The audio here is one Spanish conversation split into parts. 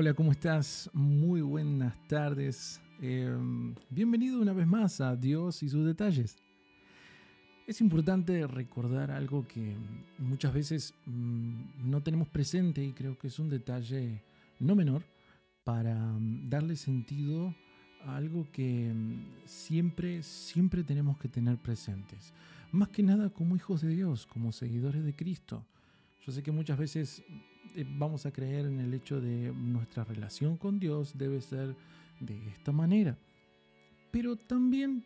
Hola, ¿cómo estás? Muy buenas tardes. Eh, bienvenido una vez más a Dios y sus detalles. Es importante recordar algo que muchas veces mm, no tenemos presente y creo que es un detalle no menor para mm, darle sentido a algo que mm, siempre, siempre tenemos que tener presentes. Más que nada como hijos de Dios, como seguidores de Cristo. Yo sé que muchas veces vamos a creer en el hecho de nuestra relación con Dios debe ser de esta manera. Pero también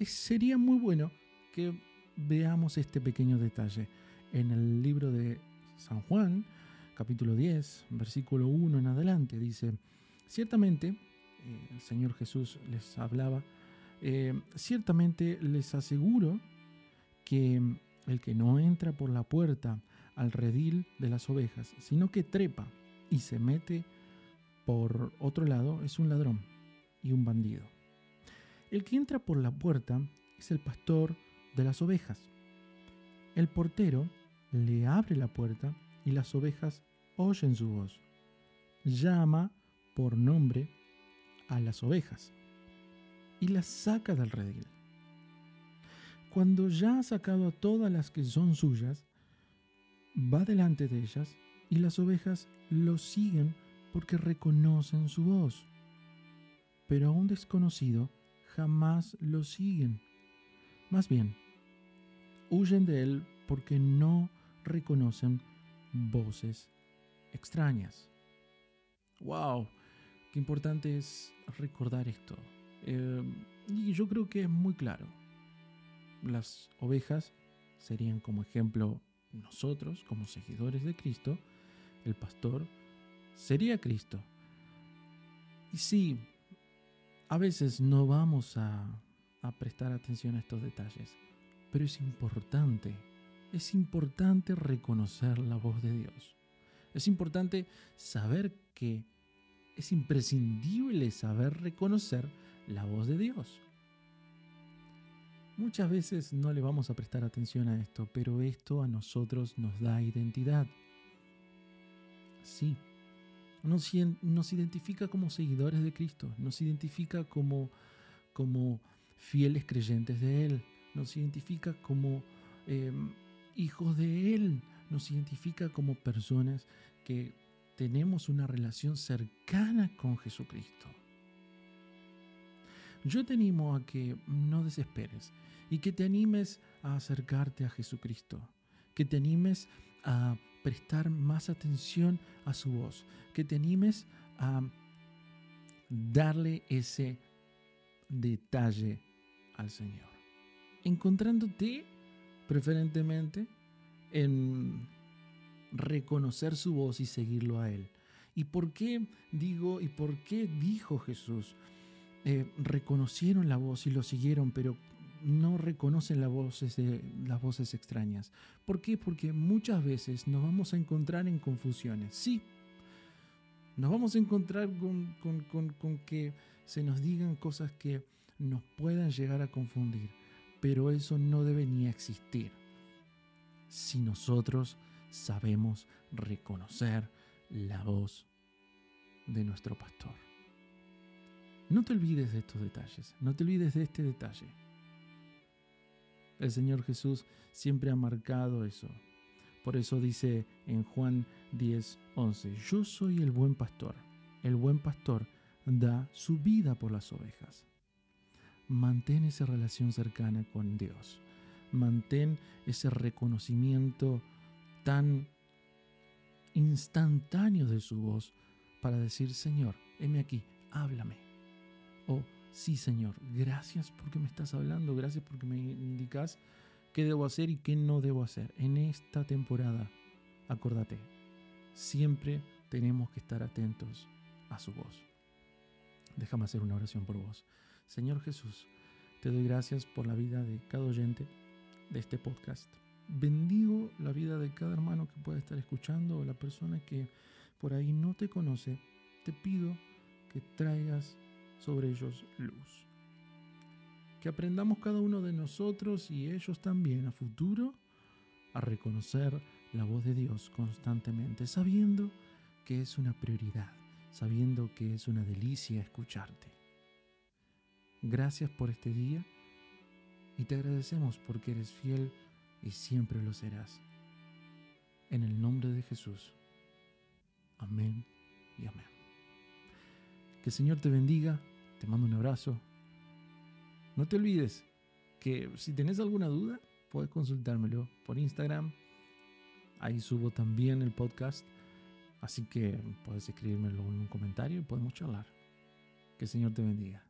sería muy bueno que veamos este pequeño detalle. En el libro de San Juan, capítulo 10, versículo 1 en adelante, dice, ciertamente, eh, el Señor Jesús les hablaba, eh, ciertamente les aseguro que el que no entra por la puerta al redil de las ovejas, sino que trepa y se mete por otro lado, es un ladrón y un bandido. El que entra por la puerta es el pastor de las ovejas. El portero le abre la puerta y las ovejas oyen su voz. Llama por nombre a las ovejas y las saca del redil. Cuando ya ha sacado a todas las que son suyas, va delante de ellas y las ovejas lo siguen porque reconocen su voz. Pero a un desconocido jamás lo siguen. Más bien, huyen de él porque no reconocen voces extrañas. ¡Wow! Qué importante es recordar esto. Eh, y yo creo que es muy claro. Las ovejas serían como ejemplo nosotros como seguidores de Cristo, el pastor sería Cristo. Y sí, a veces no vamos a, prestar atención a estos detalles, pero es importante, es importante reconocer la voz de Dios. Es importante saber que es imprescindible saber reconocer la voz de Dios. Muchas veces no le vamos a prestar atención a esto, pero esto a nosotros nos da identidad. Sí, nos, identifica como seguidores de Cristo, nos identifica como, como fieles creyentes de Él, nos identifica como em, hijos de Él, nos identifica como personas que tenemos una relación cercana con Jesucristo. Yo te animo a que no desesperes y que te animes a acercarte a Jesucristo, que te animes a prestar más atención a su voz, que te animes a darle ese detalle al Señor, encontrándote preferentemente en reconocer su voz y seguirlo a Él. ¿Y por qué digo y por qué dijo Jesús? Eh, reconocieron la voz y lo siguieron, pero no reconocen las voces, las voces extrañas. ¿Por qué? Porque muchas veces nos vamos a encontrar en confusiones. Sí, nos vamos a encontrar con, con que se nos digan cosas que nos puedan llegar a confundir, pero eso no debe ni existir. Si nosotros sabemos reconocer la voz de nuestro pastor. No te olvides de estos detalles, no te olvides de este detalle. El Señor Jesús siempre ha marcado eso. Por eso dice en Juan 10, 11, yo soy el buen pastor. El buen pastor da su vida por las ovejas. Mantén esa relación cercana con Dios. Mantén ese reconocimiento tan instantáneo de su voz para decir, Señor, heme aquí, háblame. Oh, sí Señor, gracias porque me estás hablando, gracias porque me indicas qué debo hacer y qué no debo hacer. En esta temporada, acordate, siempre tenemos que estar atentos a su voz. Déjame hacer una oración por vos. Señor Jesús, te doy gracias por la vida de cada oyente de este podcast. Bendigo la vida de cada hermano que pueda estar escuchando o la persona que por ahí no te conoce. Te pido que traigas sobre ellos luz. Que aprendamos cada uno de nosotros y ellos también a futuro a reconocer la voz de Dios constantemente, sabiendo que es una prioridad sabiendo que es una delicia escucharte. Gracias por este día y te agradecemos porque eres fiel y siempre lo serás. En el nombre de Jesús. Amén y amén. Que el Señor te bendiga, te mando un abrazo. No te olvides que si tenés alguna duda, puedes consultármelo por Instagram. Ahí subo también el podcast. Así que puedes escribírmelo en un comentario y podemos charlar. Que el Señor te bendiga.